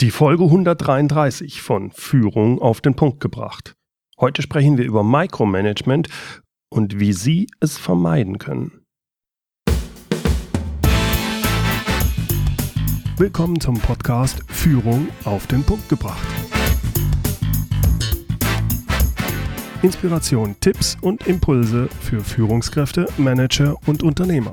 Die Folge 133 von Führung auf den Punkt gebracht. Heute sprechen wir über Micromanagement und wie Sie es vermeiden können. Willkommen zum Podcast Führung auf den Punkt gebracht. Inspiration, Tipps und Impulse für Führungskräfte, Manager und Unternehmer.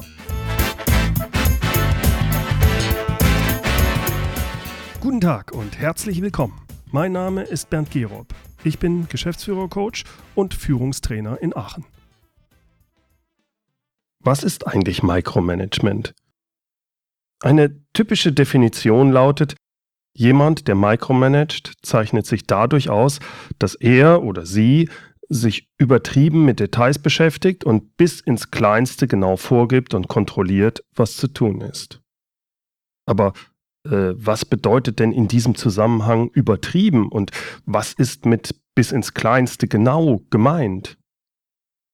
Guten Tag und herzlich willkommen. Mein Name ist Bernd Gerob. Ich bin Geschäftsführer-Coach und Führungstrainer in Aachen. Was ist eigentlich Micromanagement? Eine typische Definition lautet, jemand, der micromanagt, zeichnet sich dadurch aus, dass er oder sie sich übertrieben mit Details beschäftigt und bis ins Kleinste genau vorgibt und kontrolliert, was zu tun ist. Aber was bedeutet denn in diesem Zusammenhang übertrieben und was ist mit bis ins Kleinste genau gemeint?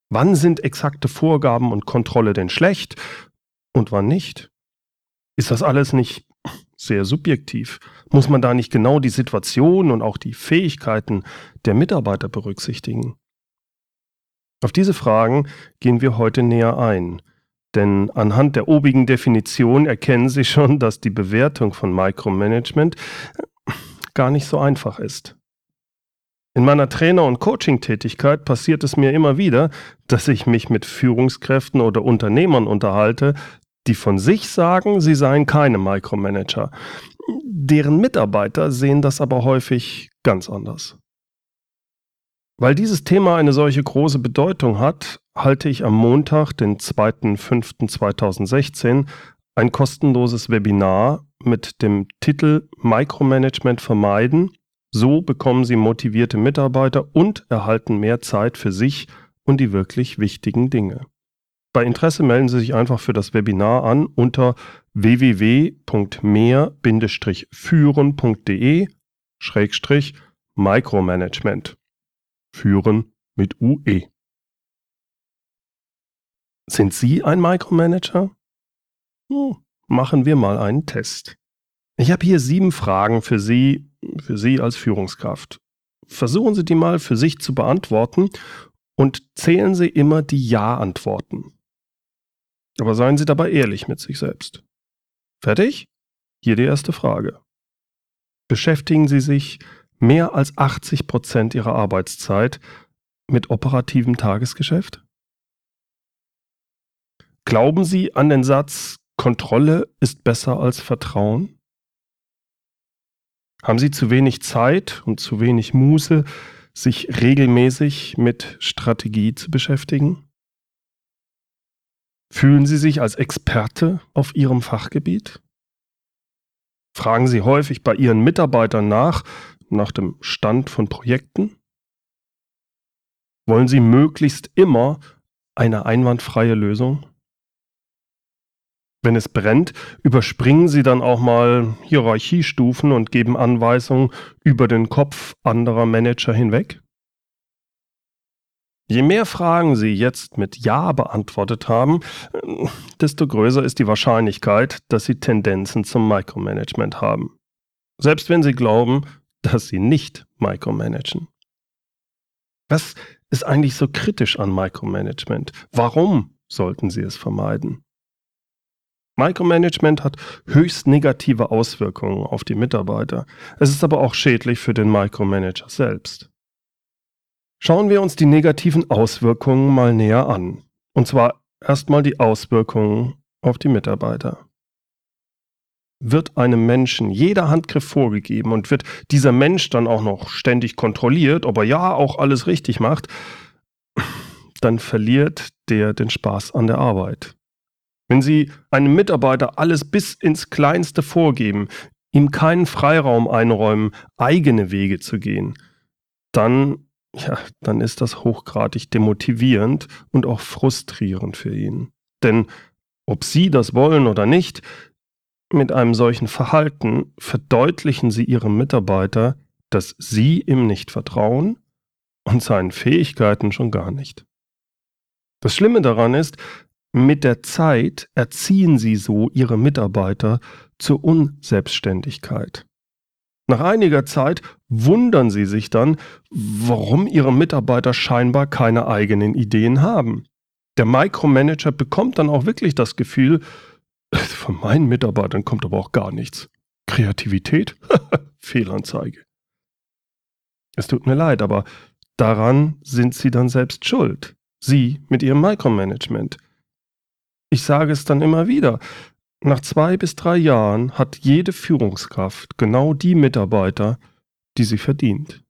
Wann sind exakte Vorgaben und Kontrolle denn schlecht und wann nicht? Ist das alles nicht sehr subjektiv? Muss man da nicht genau die Situation und auch die Fähigkeiten der Mitarbeiter berücksichtigen? Auf diese Fragen gehen wir heute näher ein. Denn anhand der obigen Definition erkennen Sie schon, dass die Bewertung von Micromanagement gar nicht so einfach ist. In meiner Trainer- und Coaching-Tätigkeit passiert es mir immer wieder, dass ich mich mit Führungskräften oder Unternehmern unterhalte, die von sich sagen, sie seien keine Micromanager. Deren Mitarbeiter sehen das aber häufig ganz anders. Weil dieses Thema eine solche große Bedeutung hat, halte ich am Montag, den 2.5.2016, ein kostenloses Webinar mit dem Titel Micromanagement vermeiden. So bekommen Sie motivierte Mitarbeiter und erhalten mehr Zeit für sich und die wirklich wichtigen Dinge. Bei Interesse melden Sie sich einfach für das Webinar an unter www.mehr-führen.de Micromanagement. Führen mit UE. Sind Sie ein Micromanager? Hm, machen wir mal einen Test. Ich habe hier sieben Fragen für Sie, für Sie als Führungskraft. Versuchen Sie die mal für sich zu beantworten und zählen Sie immer die Ja-Antworten. Aber seien Sie dabei ehrlich mit sich selbst. Fertig? Hier die erste Frage. Beschäftigen Sie sich mehr als 80 Prozent ihrer Arbeitszeit mit operativem Tagesgeschäft? Glauben Sie an den Satz, Kontrolle ist besser als Vertrauen? Haben Sie zu wenig Zeit und zu wenig Muße, sich regelmäßig mit Strategie zu beschäftigen? Fühlen Sie sich als Experte auf Ihrem Fachgebiet? Fragen Sie häufig bei Ihren Mitarbeitern nach, nach dem Stand von Projekten? Wollen Sie möglichst immer eine einwandfreie Lösung? Wenn es brennt, überspringen Sie dann auch mal Hierarchiestufen und geben Anweisungen über den Kopf anderer Manager hinweg? Je mehr Fragen Sie jetzt mit Ja beantwortet haben, desto größer ist die Wahrscheinlichkeit, dass Sie Tendenzen zum Micromanagement haben. Selbst wenn Sie glauben, dass Sie nicht micromanagen. Was ist eigentlich so kritisch an Micromanagement? Warum sollten Sie es vermeiden? Micromanagement hat höchst negative Auswirkungen auf die Mitarbeiter. Es ist aber auch schädlich für den Micromanager selbst. Schauen wir uns die negativen Auswirkungen mal näher an. Und zwar erstmal die Auswirkungen auf die Mitarbeiter wird einem Menschen jeder Handgriff vorgegeben und wird dieser Mensch dann auch noch ständig kontrolliert, ob er ja auch alles richtig macht, dann verliert der den Spaß an der Arbeit. Wenn Sie einem Mitarbeiter alles bis ins Kleinste vorgeben, ihm keinen Freiraum einräumen, eigene Wege zu gehen, dann, ja, dann ist das hochgradig demotivierend und auch frustrierend für ihn. Denn ob Sie das wollen oder nicht, mit einem solchen Verhalten verdeutlichen Sie Ihrem Mitarbeiter, dass Sie ihm nicht vertrauen und seinen Fähigkeiten schon gar nicht. Das Schlimme daran ist, mit der Zeit erziehen Sie so Ihre Mitarbeiter zur Unselbstständigkeit. Nach einiger Zeit wundern sie sich dann, warum ihre Mitarbeiter scheinbar keine eigenen Ideen haben. Der Micromanager bekommt dann auch wirklich das Gefühl, von meinen Mitarbeitern kommt aber auch gar nichts. Kreativität? Fehlanzeige. Es tut mir leid, aber daran sind Sie dann selbst schuld. Sie mit Ihrem Micromanagement. Ich sage es dann immer wieder. Nach zwei bis drei Jahren hat jede Führungskraft genau die Mitarbeiter, die sie verdient.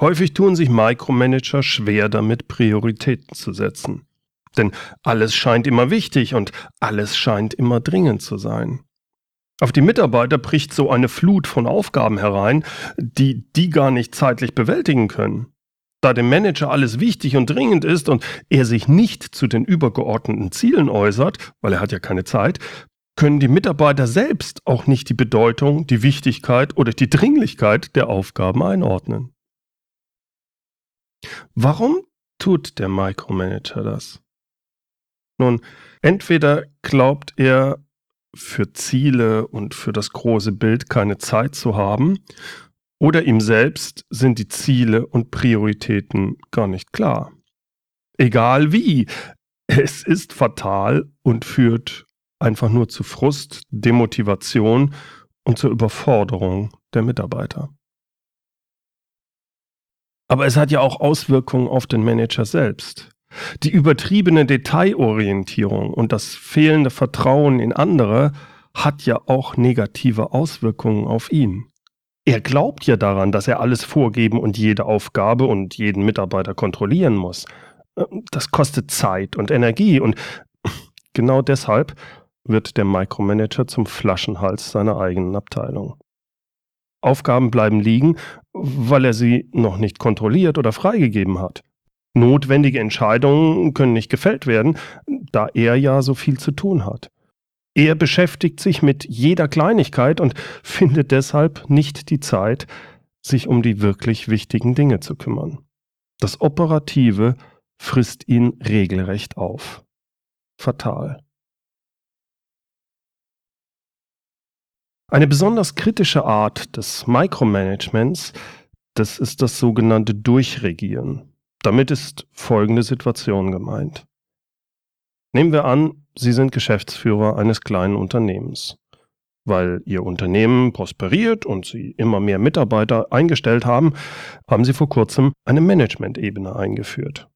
Häufig tun sich Micromanager schwer damit, Prioritäten zu setzen. Denn alles scheint immer wichtig und alles scheint immer dringend zu sein. Auf die Mitarbeiter bricht so eine Flut von Aufgaben herein, die die gar nicht zeitlich bewältigen können. Da dem Manager alles wichtig und dringend ist und er sich nicht zu den übergeordneten Zielen äußert, weil er hat ja keine Zeit, können die Mitarbeiter selbst auch nicht die Bedeutung, die Wichtigkeit oder die Dringlichkeit der Aufgaben einordnen. Warum tut der Micromanager das? Nun, entweder glaubt er für Ziele und für das große Bild keine Zeit zu haben, oder ihm selbst sind die Ziele und Prioritäten gar nicht klar. Egal wie, es ist fatal und führt einfach nur zu Frust, Demotivation und zur Überforderung der Mitarbeiter. Aber es hat ja auch Auswirkungen auf den Manager selbst. Die übertriebene Detailorientierung und das fehlende Vertrauen in andere hat ja auch negative Auswirkungen auf ihn. Er glaubt ja daran, dass er alles vorgeben und jede Aufgabe und jeden Mitarbeiter kontrollieren muss. Das kostet Zeit und Energie und genau deshalb wird der Micromanager zum Flaschenhals seiner eigenen Abteilung. Aufgaben bleiben liegen, weil er sie noch nicht kontrolliert oder freigegeben hat. Notwendige Entscheidungen können nicht gefällt werden, da er ja so viel zu tun hat. Er beschäftigt sich mit jeder Kleinigkeit und findet deshalb nicht die Zeit, sich um die wirklich wichtigen Dinge zu kümmern. Das Operative frisst ihn regelrecht auf. Fatal. Eine besonders kritische Art des Micromanagements, das ist das sogenannte Durchregieren. Damit ist folgende Situation gemeint. Nehmen wir an, Sie sind Geschäftsführer eines kleinen Unternehmens. Weil Ihr Unternehmen prosperiert und Sie immer mehr Mitarbeiter eingestellt haben, haben Sie vor kurzem eine Management-Ebene eingeführt.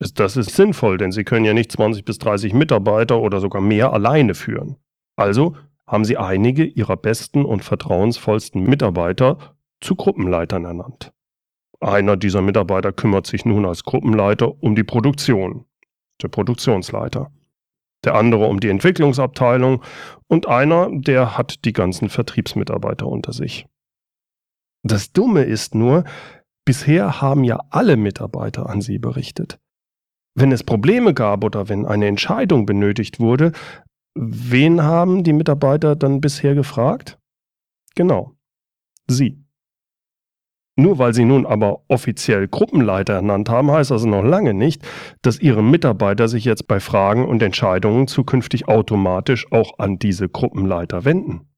Das ist sinnvoll, denn Sie können ja nicht 20 bis 30 Mitarbeiter oder sogar mehr alleine führen. Also haben Sie einige Ihrer besten und vertrauensvollsten Mitarbeiter zu Gruppenleitern ernannt. Einer dieser Mitarbeiter kümmert sich nun als Gruppenleiter um die Produktion, der Produktionsleiter. Der andere um die Entwicklungsabteilung und einer, der hat die ganzen Vertriebsmitarbeiter unter sich. Das Dumme ist nur, bisher haben ja alle Mitarbeiter an sie berichtet. Wenn es Probleme gab oder wenn eine Entscheidung benötigt wurde, wen haben die Mitarbeiter dann bisher gefragt? Genau, sie. Nur weil sie nun aber offiziell Gruppenleiter ernannt haben, heißt das noch lange nicht, dass ihre Mitarbeiter sich jetzt bei Fragen und Entscheidungen zukünftig automatisch auch an diese Gruppenleiter wenden.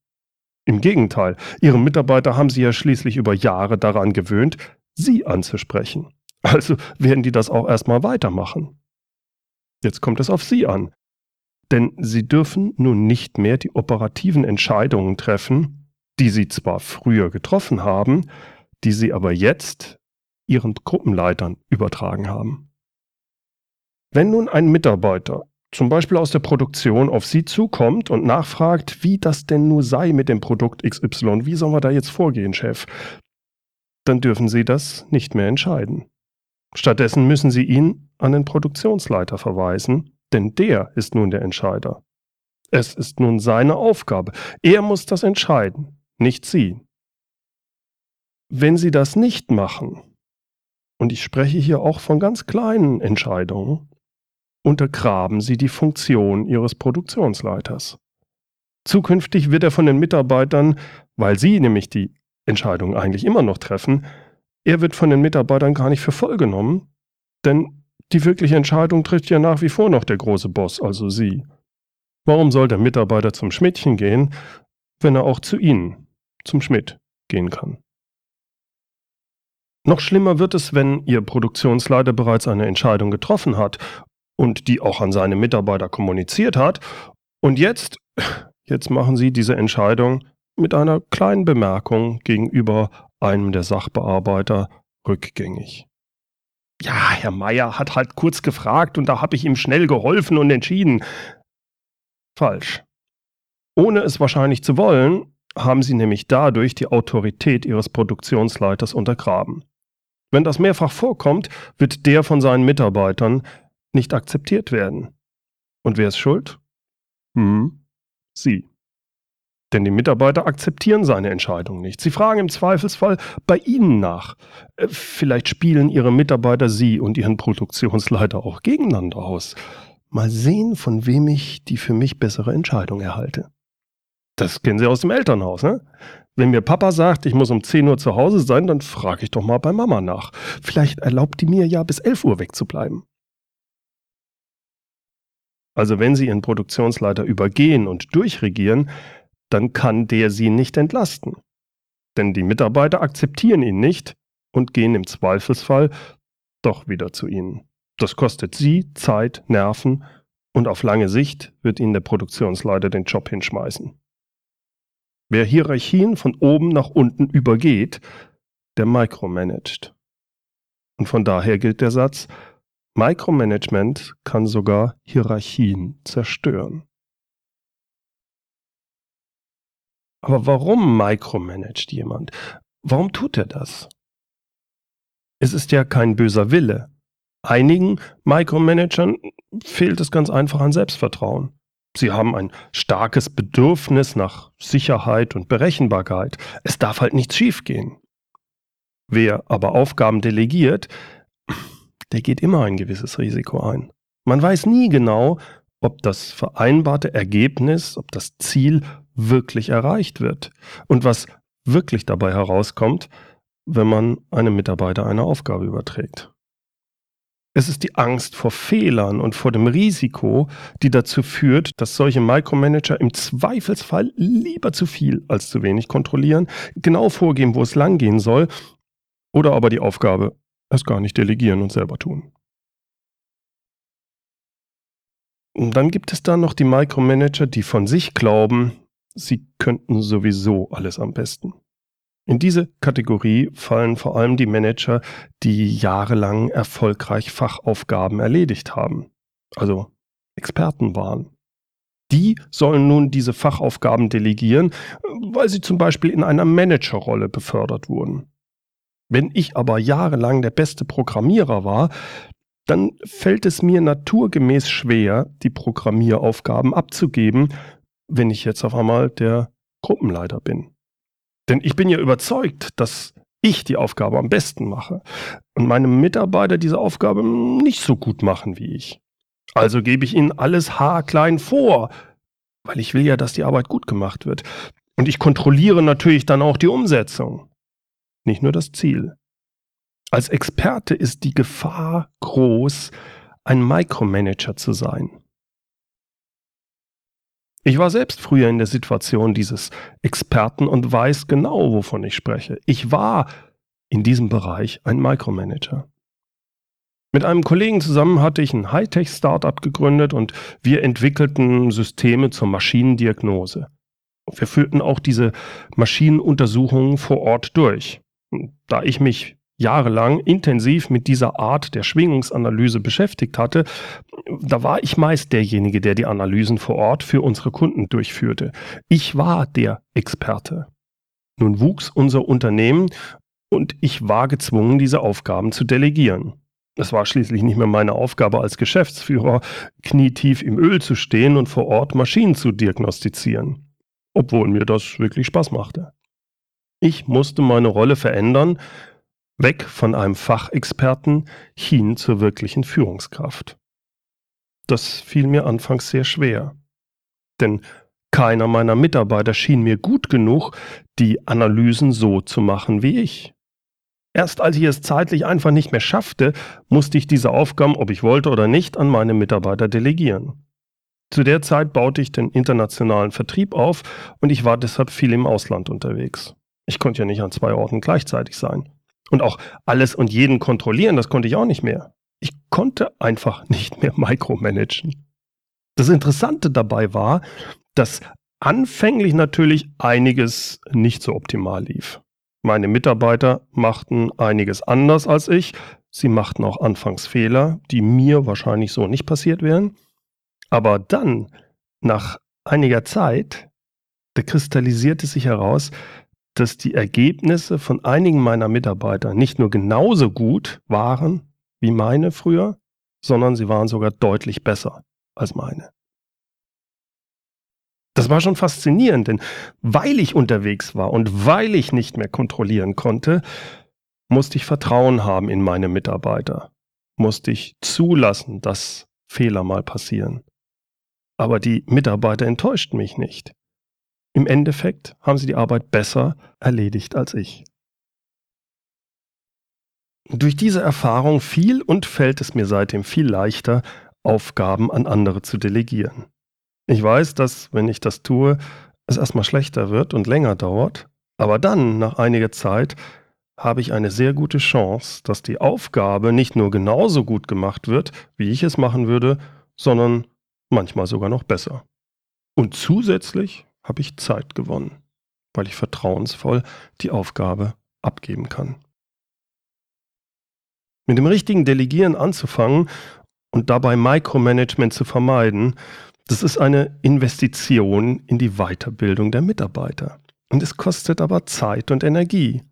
Im Gegenteil, ihre Mitarbeiter haben sie ja schließlich über Jahre daran gewöhnt, sie anzusprechen. Also werden die das auch erstmal weitermachen. Jetzt kommt es auf sie an. Denn sie dürfen nun nicht mehr die operativen Entscheidungen treffen, die sie zwar früher getroffen haben, die sie aber jetzt ihren Gruppenleitern übertragen haben. Wenn nun ein Mitarbeiter, zum Beispiel aus der Produktion, auf Sie zukommt und nachfragt, wie das denn nur sei mit dem Produkt XY, wie sollen wir da jetzt vorgehen, Chef, dann dürfen Sie das nicht mehr entscheiden. Stattdessen müssen Sie ihn an den Produktionsleiter verweisen, denn der ist nun der Entscheider. Es ist nun seine Aufgabe. Er muss das entscheiden, nicht Sie. Wenn Sie das nicht machen, und ich spreche hier auch von ganz kleinen Entscheidungen, untergraben Sie die Funktion Ihres Produktionsleiters. Zukünftig wird er von den Mitarbeitern, weil Sie nämlich die Entscheidung eigentlich immer noch treffen, er wird von den Mitarbeitern gar nicht für voll genommen, denn die wirkliche Entscheidung trifft ja nach wie vor noch der große Boss, also Sie. Warum soll der Mitarbeiter zum Schmidtchen gehen, wenn er auch zu Ihnen, zum Schmidt, gehen kann. Noch schlimmer wird es, wenn Ihr Produktionsleiter bereits eine Entscheidung getroffen hat und die auch an seine Mitarbeiter kommuniziert hat. Und jetzt, jetzt machen Sie diese Entscheidung mit einer kleinen Bemerkung gegenüber einem der Sachbearbeiter rückgängig. Ja, Herr Meier hat halt kurz gefragt und da habe ich ihm schnell geholfen und entschieden. Falsch. Ohne es wahrscheinlich zu wollen, haben Sie nämlich dadurch die Autorität Ihres Produktionsleiters untergraben. Wenn das mehrfach vorkommt, wird der von seinen Mitarbeitern nicht akzeptiert werden. Und wer ist schuld? Hm, Sie. Denn die Mitarbeiter akzeptieren seine Entscheidung nicht. Sie fragen im Zweifelsfall bei Ihnen nach. Äh, vielleicht spielen Ihre Mitarbeiter Sie und Ihren Produktionsleiter auch gegeneinander aus. Mal sehen, von wem ich die für mich bessere Entscheidung erhalte. Das kennen Sie aus dem Elternhaus, ne? Wenn mir Papa sagt, ich muss um 10 Uhr zu Hause sein, dann frage ich doch mal bei Mama nach. Vielleicht erlaubt die mir ja bis 11 Uhr wegzubleiben. Also wenn Sie Ihren Produktionsleiter übergehen und durchregieren, dann kann der Sie nicht entlasten. Denn die Mitarbeiter akzeptieren ihn nicht und gehen im Zweifelsfall doch wieder zu Ihnen. Das kostet Sie Zeit, Nerven und auf lange Sicht wird Ihnen der Produktionsleiter den Job hinschmeißen. Wer Hierarchien von oben nach unten übergeht, der micromanagt. Und von daher gilt der Satz, Micromanagement kann sogar Hierarchien zerstören. Aber warum micromanagt jemand? Warum tut er das? Es ist ja kein böser Wille. Einigen Micromanagern fehlt es ganz einfach an Selbstvertrauen. Sie haben ein starkes Bedürfnis nach Sicherheit und Berechenbarkeit. Es darf halt nichts schiefgehen. Wer aber Aufgaben delegiert, der geht immer ein gewisses Risiko ein. Man weiß nie genau, ob das vereinbarte Ergebnis, ob das Ziel wirklich erreicht wird und was wirklich dabei herauskommt, wenn man einem Mitarbeiter eine Aufgabe überträgt. Es ist die Angst vor Fehlern und vor dem Risiko, die dazu führt, dass solche Micromanager im Zweifelsfall lieber zu viel als zu wenig kontrollieren, genau vorgeben, wo es langgehen soll, oder aber die Aufgabe erst gar nicht delegieren und selber tun. Und dann gibt es da noch die Micromanager, die von sich glauben, sie könnten sowieso alles am besten. In diese Kategorie fallen vor allem die Manager, die jahrelang erfolgreich Fachaufgaben erledigt haben, also Experten waren. Die sollen nun diese Fachaufgaben delegieren, weil sie zum Beispiel in einer Managerrolle befördert wurden. Wenn ich aber jahrelang der beste Programmierer war, dann fällt es mir naturgemäß schwer, die Programmieraufgaben abzugeben, wenn ich jetzt auf einmal der Gruppenleiter bin. Denn ich bin ja überzeugt, dass ich die Aufgabe am besten mache und meine Mitarbeiter diese Aufgabe nicht so gut machen wie ich. Also gebe ich ihnen alles haarklein vor, weil ich will ja, dass die Arbeit gut gemacht wird. Und ich kontrolliere natürlich dann auch die Umsetzung, nicht nur das Ziel. Als Experte ist die Gefahr groß, ein Micromanager zu sein. Ich war selbst früher in der Situation dieses Experten und weiß genau, wovon ich spreche. Ich war in diesem Bereich ein Micromanager. Mit einem Kollegen zusammen hatte ich ein Hightech-Startup gegründet und wir entwickelten Systeme zur Maschinendiagnose. Wir führten auch diese Maschinenuntersuchungen vor Ort durch. Da ich mich jahrelang intensiv mit dieser Art der Schwingungsanalyse beschäftigt hatte, da war ich meist derjenige, der die Analysen vor Ort für unsere Kunden durchführte. Ich war der Experte. Nun wuchs unser Unternehmen und ich war gezwungen, diese Aufgaben zu delegieren. Es war schließlich nicht mehr meine Aufgabe als Geschäftsführer, knietief im Öl zu stehen und vor Ort Maschinen zu diagnostizieren, obwohl mir das wirklich Spaß machte. Ich musste meine Rolle verändern, weg von einem Fachexperten hin zur wirklichen Führungskraft. Das fiel mir anfangs sehr schwer, denn keiner meiner Mitarbeiter schien mir gut genug, die Analysen so zu machen wie ich. Erst als ich es zeitlich einfach nicht mehr schaffte, musste ich diese Aufgaben, ob ich wollte oder nicht, an meine Mitarbeiter delegieren. Zu der Zeit baute ich den internationalen Vertrieb auf und ich war deshalb viel im Ausland unterwegs. Ich konnte ja nicht an zwei Orten gleichzeitig sein. Und auch alles und jeden kontrollieren, das konnte ich auch nicht mehr. Ich konnte einfach nicht mehr micromanagen. Das Interessante dabei war, dass anfänglich natürlich einiges nicht so optimal lief. Meine Mitarbeiter machten einiges anders als ich. Sie machten auch anfangs Fehler, die mir wahrscheinlich so nicht passiert wären. Aber dann, nach einiger Zeit, da kristallisierte sich heraus, dass die Ergebnisse von einigen meiner Mitarbeiter nicht nur genauso gut waren wie meine früher, sondern sie waren sogar deutlich besser als meine. Das war schon faszinierend, denn weil ich unterwegs war und weil ich nicht mehr kontrollieren konnte, musste ich Vertrauen haben in meine Mitarbeiter, musste ich zulassen, dass Fehler mal passieren. Aber die Mitarbeiter enttäuschten mich nicht. Im Endeffekt haben sie die Arbeit besser erledigt als ich. Durch diese Erfahrung fiel und fällt es mir seitdem viel leichter, Aufgaben an andere zu delegieren. Ich weiß, dass, wenn ich das tue, es erstmal schlechter wird und länger dauert, aber dann, nach einiger Zeit, habe ich eine sehr gute Chance, dass die Aufgabe nicht nur genauso gut gemacht wird, wie ich es machen würde, sondern manchmal sogar noch besser. Und zusätzlich habe ich Zeit gewonnen, weil ich vertrauensvoll die Aufgabe abgeben kann. Mit dem richtigen Delegieren anzufangen und dabei Micromanagement zu vermeiden, das ist eine Investition in die Weiterbildung der Mitarbeiter. Und es kostet aber Zeit und Energie.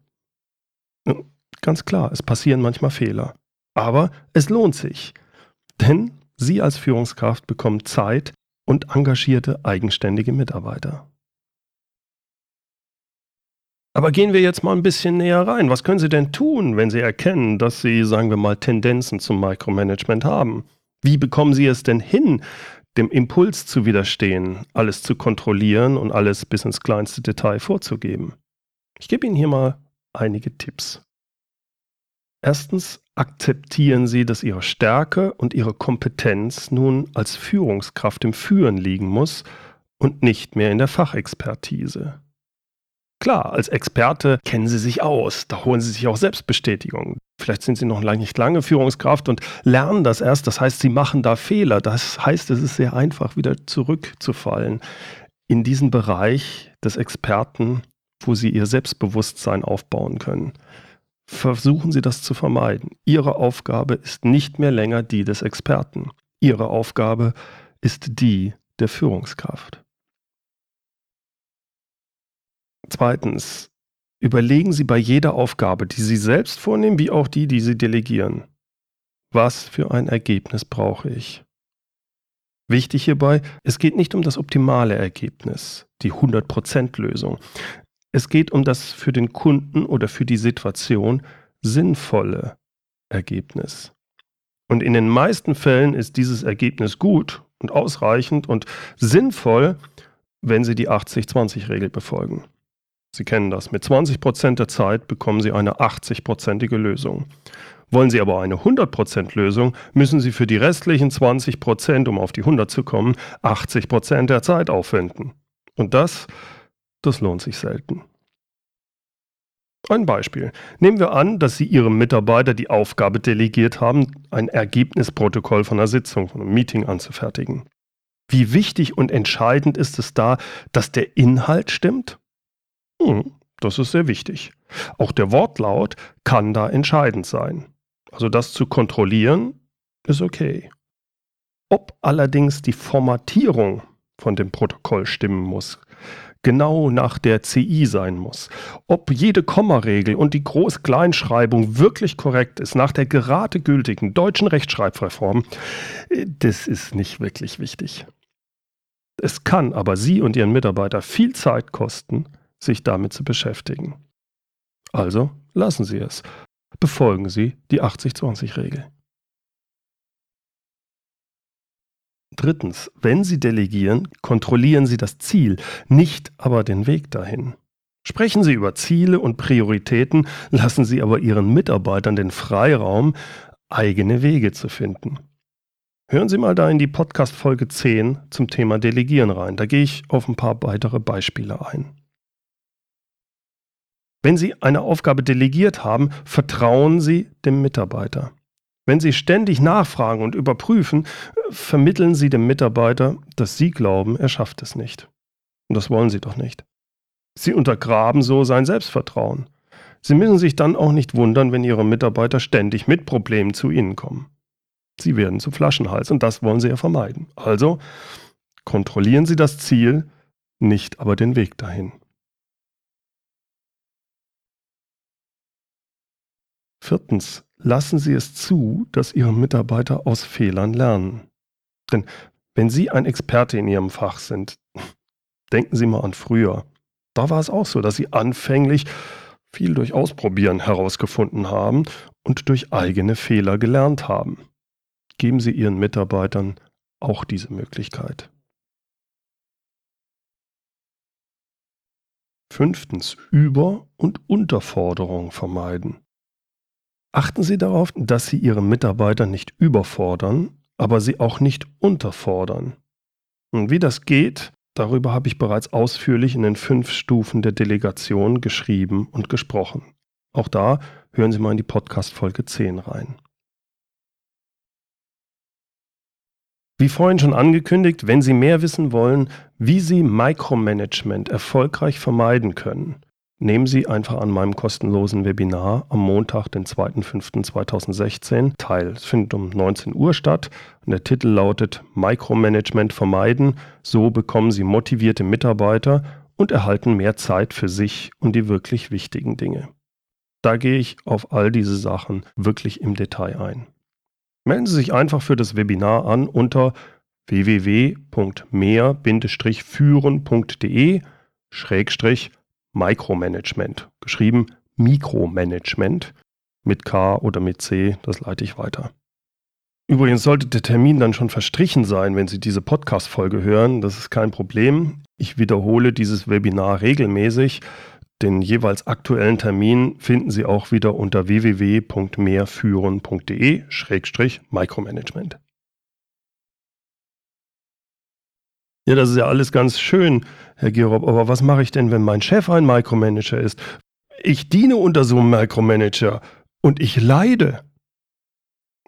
Ganz klar, es passieren manchmal Fehler. Aber es lohnt sich. Denn Sie als Führungskraft bekommen Zeit und engagierte, eigenständige Mitarbeiter. Aber gehen wir jetzt mal ein bisschen näher rein. Was können Sie denn tun, wenn Sie erkennen, dass Sie, sagen wir mal, Tendenzen zum Micromanagement haben? Wie bekommen Sie es denn hin, dem Impuls zu widerstehen, alles zu kontrollieren und alles bis ins kleinste Detail vorzugeben. Ich gebe Ihnen hier mal einige Tipps. Erstens akzeptieren Sie, dass Ihre Stärke und Ihre Kompetenz nun als Führungskraft im Führen liegen muss und nicht mehr in der Fachexpertise. Klar, als Experte kennen Sie sich aus, da holen Sie sich auch Selbstbestätigung. Vielleicht sind Sie noch nicht lange Führungskraft und lernen das erst. Das heißt, Sie machen da Fehler. Das heißt, es ist sehr einfach, wieder zurückzufallen in diesen Bereich des Experten, wo Sie Ihr Selbstbewusstsein aufbauen können. Versuchen Sie das zu vermeiden. Ihre Aufgabe ist nicht mehr länger die des Experten. Ihre Aufgabe ist die der Führungskraft. Zweitens, überlegen Sie bei jeder Aufgabe, die Sie selbst vornehmen, wie auch die, die Sie delegieren. Was für ein Ergebnis brauche ich? Wichtig hierbei, es geht nicht um das optimale Ergebnis, die 100% Lösung. Es geht um das für den Kunden oder für die Situation sinnvolle Ergebnis. Und in den meisten Fällen ist dieses Ergebnis gut und ausreichend und sinnvoll, wenn Sie die 80-20-Regel befolgen. Sie kennen das. Mit 20% der Zeit bekommen Sie eine 80%ige Lösung. Wollen Sie aber eine 100% Lösung, müssen Sie für die restlichen 20%, um auf die 100 zu kommen, 80% der Zeit aufwenden. Und das, das lohnt sich selten. Ein Beispiel. Nehmen wir an, dass Sie Ihrem Mitarbeiter die Aufgabe delegiert haben, ein Ergebnisprotokoll von einer Sitzung, von einem Meeting anzufertigen. Wie wichtig und entscheidend ist es da, dass der Inhalt stimmt hm, das ist sehr wichtig. Auch der Wortlaut kann da entscheidend sein. Also das zu kontrollieren ist okay. Ob allerdings die Formatierung von dem Protokoll stimmen muss, genau nach der CI sein muss, ob jede Kommaregel und die Groß-Kleinschreibung wirklich korrekt ist nach der gerade gültigen deutschen Rechtschreibreform, das ist nicht wirklich wichtig. Es kann aber Sie und Ihren Mitarbeiter viel Zeit kosten, sich damit zu beschäftigen. Also lassen Sie es. Befolgen Sie die 80-20-Regel. Drittens, wenn Sie delegieren, kontrollieren Sie das Ziel, nicht aber den Weg dahin. Sprechen Sie über Ziele und Prioritäten, lassen Sie aber Ihren Mitarbeitern den Freiraum, eigene Wege zu finden. Hören Sie mal da in die Podcast-Folge 10 zum Thema Delegieren rein. Da gehe ich auf ein paar weitere Beispiele ein. Wenn Sie eine Aufgabe delegiert haben, vertrauen Sie dem Mitarbeiter. Wenn Sie ständig nachfragen und überprüfen, vermitteln Sie dem Mitarbeiter, dass Sie glauben, er schafft es nicht. Und das wollen Sie doch nicht. Sie untergraben so sein Selbstvertrauen. Sie müssen sich dann auch nicht wundern, wenn Ihre Mitarbeiter ständig mit Problemen zu Ihnen kommen. Sie werden zu Flaschenhals und das wollen Sie ja vermeiden. Also kontrollieren Sie das Ziel, nicht aber den Weg dahin. Viertens, lassen Sie es zu, dass Ihre Mitarbeiter aus Fehlern lernen. Denn wenn Sie ein Experte in Ihrem Fach sind, denken Sie mal an früher. Da war es auch so, dass Sie anfänglich viel durch Ausprobieren herausgefunden haben und durch eigene Fehler gelernt haben. Geben Sie Ihren Mitarbeitern auch diese Möglichkeit. Fünftens, Über- und Unterforderung vermeiden. Achten Sie darauf, dass Sie Ihre Mitarbeiter nicht überfordern, aber sie auch nicht unterfordern. Und wie das geht, darüber habe ich bereits ausführlich in den fünf Stufen der Delegation geschrieben und gesprochen. Auch da hören Sie mal in die Podcast-Folge 10 rein. Wie vorhin schon angekündigt, wenn Sie mehr wissen wollen, wie Sie Micromanagement erfolgreich vermeiden können, Nehmen Sie einfach an meinem kostenlosen Webinar am Montag, den 2.5.2016 teil. Es findet um 19 Uhr statt und der Titel lautet Micromanagement vermeiden. So bekommen Sie motivierte Mitarbeiter und erhalten mehr Zeit für sich und die wirklich wichtigen Dinge. Da gehe ich auf all diese Sachen wirklich im Detail ein. Melden Sie sich einfach für das Webinar an unter www.mehr-führen.de Schrägstrich Micromanagement. Geschrieben Mikromanagement mit K oder mit C, das leite ich weiter. Übrigens sollte der Termin dann schon verstrichen sein, wenn Sie diese Podcast-Folge hören. Das ist kein Problem. Ich wiederhole dieses Webinar regelmäßig. Den jeweils aktuellen Termin finden Sie auch wieder unter www.mehrführen.de-micromanagement. Ja, das ist ja alles ganz schön, Herr Gerob, aber was mache ich denn, wenn mein Chef ein Micromanager ist? Ich diene unter so einem Micromanager und ich leide.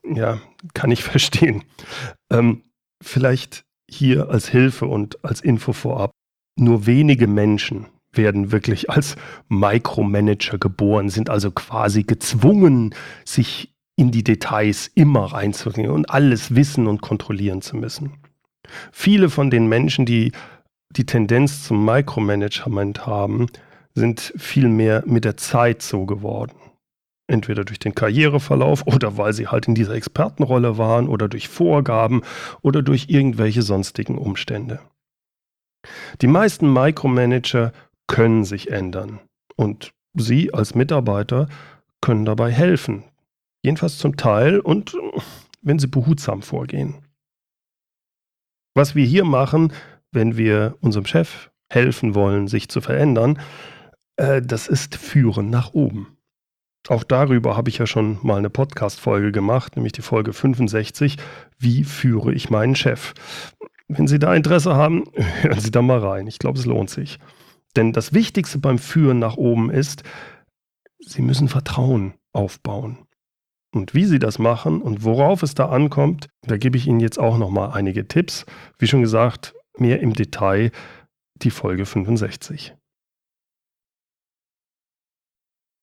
Ja, kann ich verstehen. Ähm, vielleicht hier als Hilfe und als Info vorab. Nur wenige Menschen werden wirklich als Micromanager geboren, sind also quasi gezwungen, sich in die Details immer reinzugehen und alles wissen und kontrollieren zu müssen. Viele von den Menschen, die die Tendenz zum Micromanagement haben, sind vielmehr mit der Zeit so geworden. Entweder durch den Karriereverlauf oder weil sie halt in dieser Expertenrolle waren oder durch Vorgaben oder durch irgendwelche sonstigen Umstände. Die meisten Micromanager können sich ändern und Sie als Mitarbeiter können dabei helfen. Jedenfalls zum Teil und wenn Sie behutsam vorgehen. Was wir hier machen, wenn wir unserem Chef helfen wollen, sich zu verändern, äh, das ist Führen nach oben. Auch darüber habe ich ja schon mal eine Podcast-Folge gemacht, nämlich die Folge 65, Wie führe ich meinen Chef? Wenn Sie da Interesse haben, hören Sie da mal rein. Ich glaube, es lohnt sich. Denn das Wichtigste beim Führen nach oben ist, Sie müssen Vertrauen aufbauen. Und wie Sie das machen und worauf es da ankommt, da gebe ich Ihnen jetzt auch noch mal einige Tipps. Wie schon gesagt, mehr im Detail die Folge 65.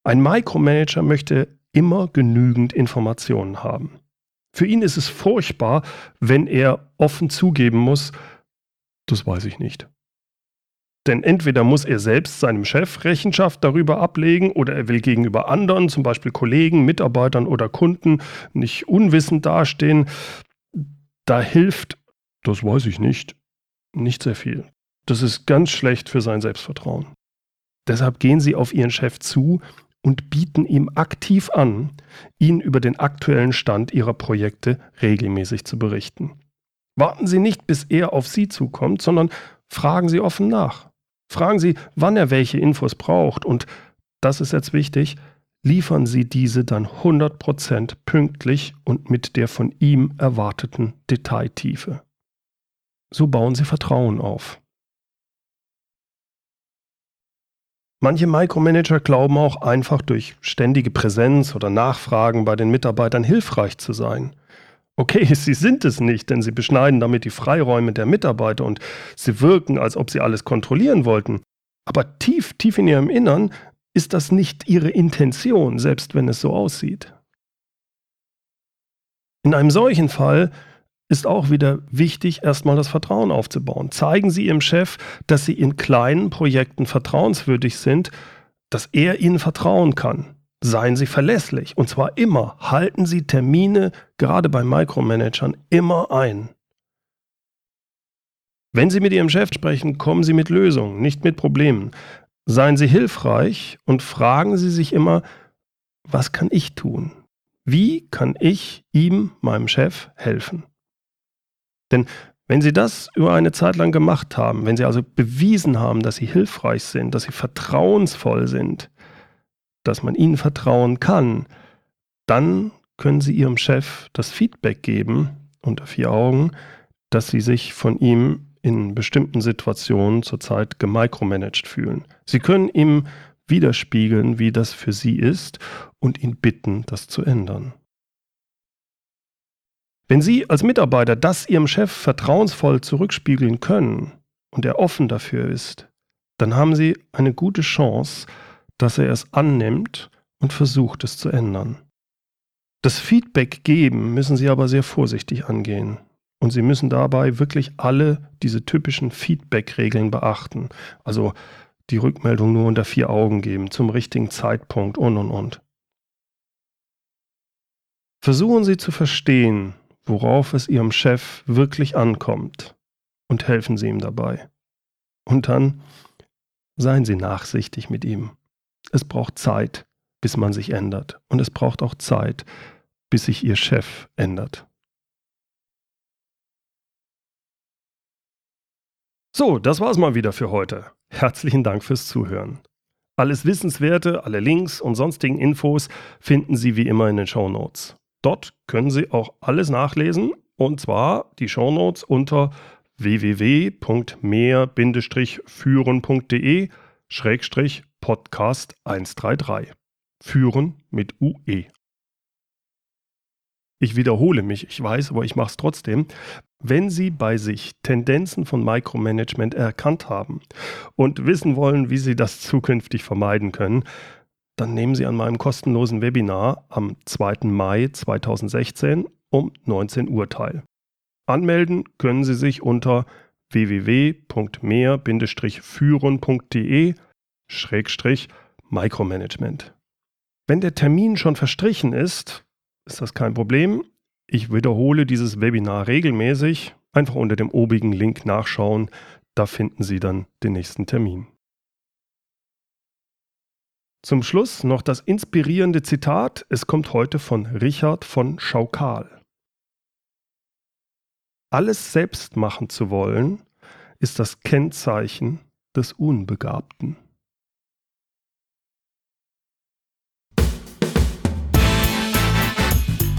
Ein Micromanager möchte immer genügend Informationen haben. Für ihn ist es furchtbar, wenn er offen zugeben muss, das weiß ich nicht. Denn entweder muss er selbst seinem Chef Rechenschaft darüber ablegen oder er will gegenüber anderen, zum Beispiel Kollegen, Mitarbeitern oder Kunden, nicht unwissend dastehen. Da hilft, das weiß ich nicht, nicht sehr viel. Das ist ganz schlecht für sein Selbstvertrauen. Deshalb gehen Sie auf Ihren Chef zu und bieten ihm aktiv an, ihn über den aktuellen Stand Ihrer Projekte regelmäßig zu berichten. Warten Sie nicht, bis er auf Sie zukommt, sondern fragen Sie offen nach. Fragen Sie, wann er welche Infos braucht und, das ist jetzt wichtig, liefern Sie diese dann 100% pünktlich und mit der von ihm erwarteten Detailtiefe. So bauen Sie Vertrauen auf. Manche Micromanager glauben auch einfach durch ständige Präsenz oder Nachfragen bei den Mitarbeitern hilfreich zu sein. Okay, sie sind es nicht, denn sie beschneiden damit die Freiräume der Mitarbeiter und sie wirken, als ob sie alles kontrollieren wollten. Aber tief, tief in ihrem Innern ist das nicht ihre Intention, selbst wenn es so aussieht. In einem solchen Fall ist auch wieder wichtig, erstmal das Vertrauen aufzubauen. Zeigen Sie Ihrem Chef, dass Sie in kleinen Projekten vertrauenswürdig sind, dass er Ihnen vertrauen kann. Seien Sie verlässlich und zwar immer. Halten Sie Termine, gerade bei Micromanagern, immer ein. Wenn Sie mit Ihrem Chef sprechen, kommen Sie mit Lösungen, nicht mit Problemen. Seien Sie hilfreich und fragen Sie sich immer, was kann ich tun? Wie kann ich ihm, meinem Chef, helfen? Denn wenn Sie das über eine Zeit lang gemacht haben, wenn Sie also bewiesen haben, dass Sie hilfreich sind, dass Sie vertrauensvoll sind, dass man Ihnen vertrauen kann, dann können Sie Ihrem Chef das Feedback geben, unter vier Augen, dass Sie sich von ihm in bestimmten Situationen zurzeit gemicromanagt fühlen. Sie können ihm widerspiegeln, wie das für Sie ist und ihn bitten, das zu ändern. Wenn Sie als Mitarbeiter das Ihrem Chef vertrauensvoll zurückspiegeln können und er offen dafür ist, dann haben Sie eine gute Chance, dass er es annimmt und versucht es zu ändern. Das Feedback geben müssen Sie aber sehr vorsichtig angehen. Und Sie müssen dabei wirklich alle diese typischen Feedback-Regeln beachten. Also die Rückmeldung nur unter vier Augen geben, zum richtigen Zeitpunkt und und und. Versuchen Sie zu verstehen, worauf es Ihrem Chef wirklich ankommt und helfen Sie ihm dabei. Und dann seien Sie nachsichtig mit ihm. Es braucht Zeit, bis man sich ändert. Und es braucht auch Zeit, bis sich Ihr Chef ändert. So, das war's mal wieder für heute. Herzlichen Dank fürs Zuhören. Alles Wissenswerte, alle Links und sonstigen Infos finden Sie wie immer in den Show Notes. Dort können Sie auch alles nachlesen und zwar die Shownotes unter www.mehr-führen.de Podcast 133. Führen mit UE. Ich wiederhole mich, ich weiß, aber ich mache es trotzdem. Wenn Sie bei sich Tendenzen von Micromanagement erkannt haben und wissen wollen, wie Sie das zukünftig vermeiden können, dann nehmen Sie an meinem kostenlosen Webinar am 2. Mai 2016 um 19 Uhr teil. Anmelden können Sie sich unter www.mehr-führen.de Micromanagement. Wenn der Termin schon verstrichen ist, ist das kein Problem. Ich wiederhole dieses Webinar regelmäßig. Einfach unter dem obigen Link nachschauen. Da finden Sie dann den nächsten Termin. Zum Schluss noch das inspirierende Zitat. Es kommt heute von Richard von Schaukal. Alles selbst machen zu wollen, ist das Kennzeichen des Unbegabten.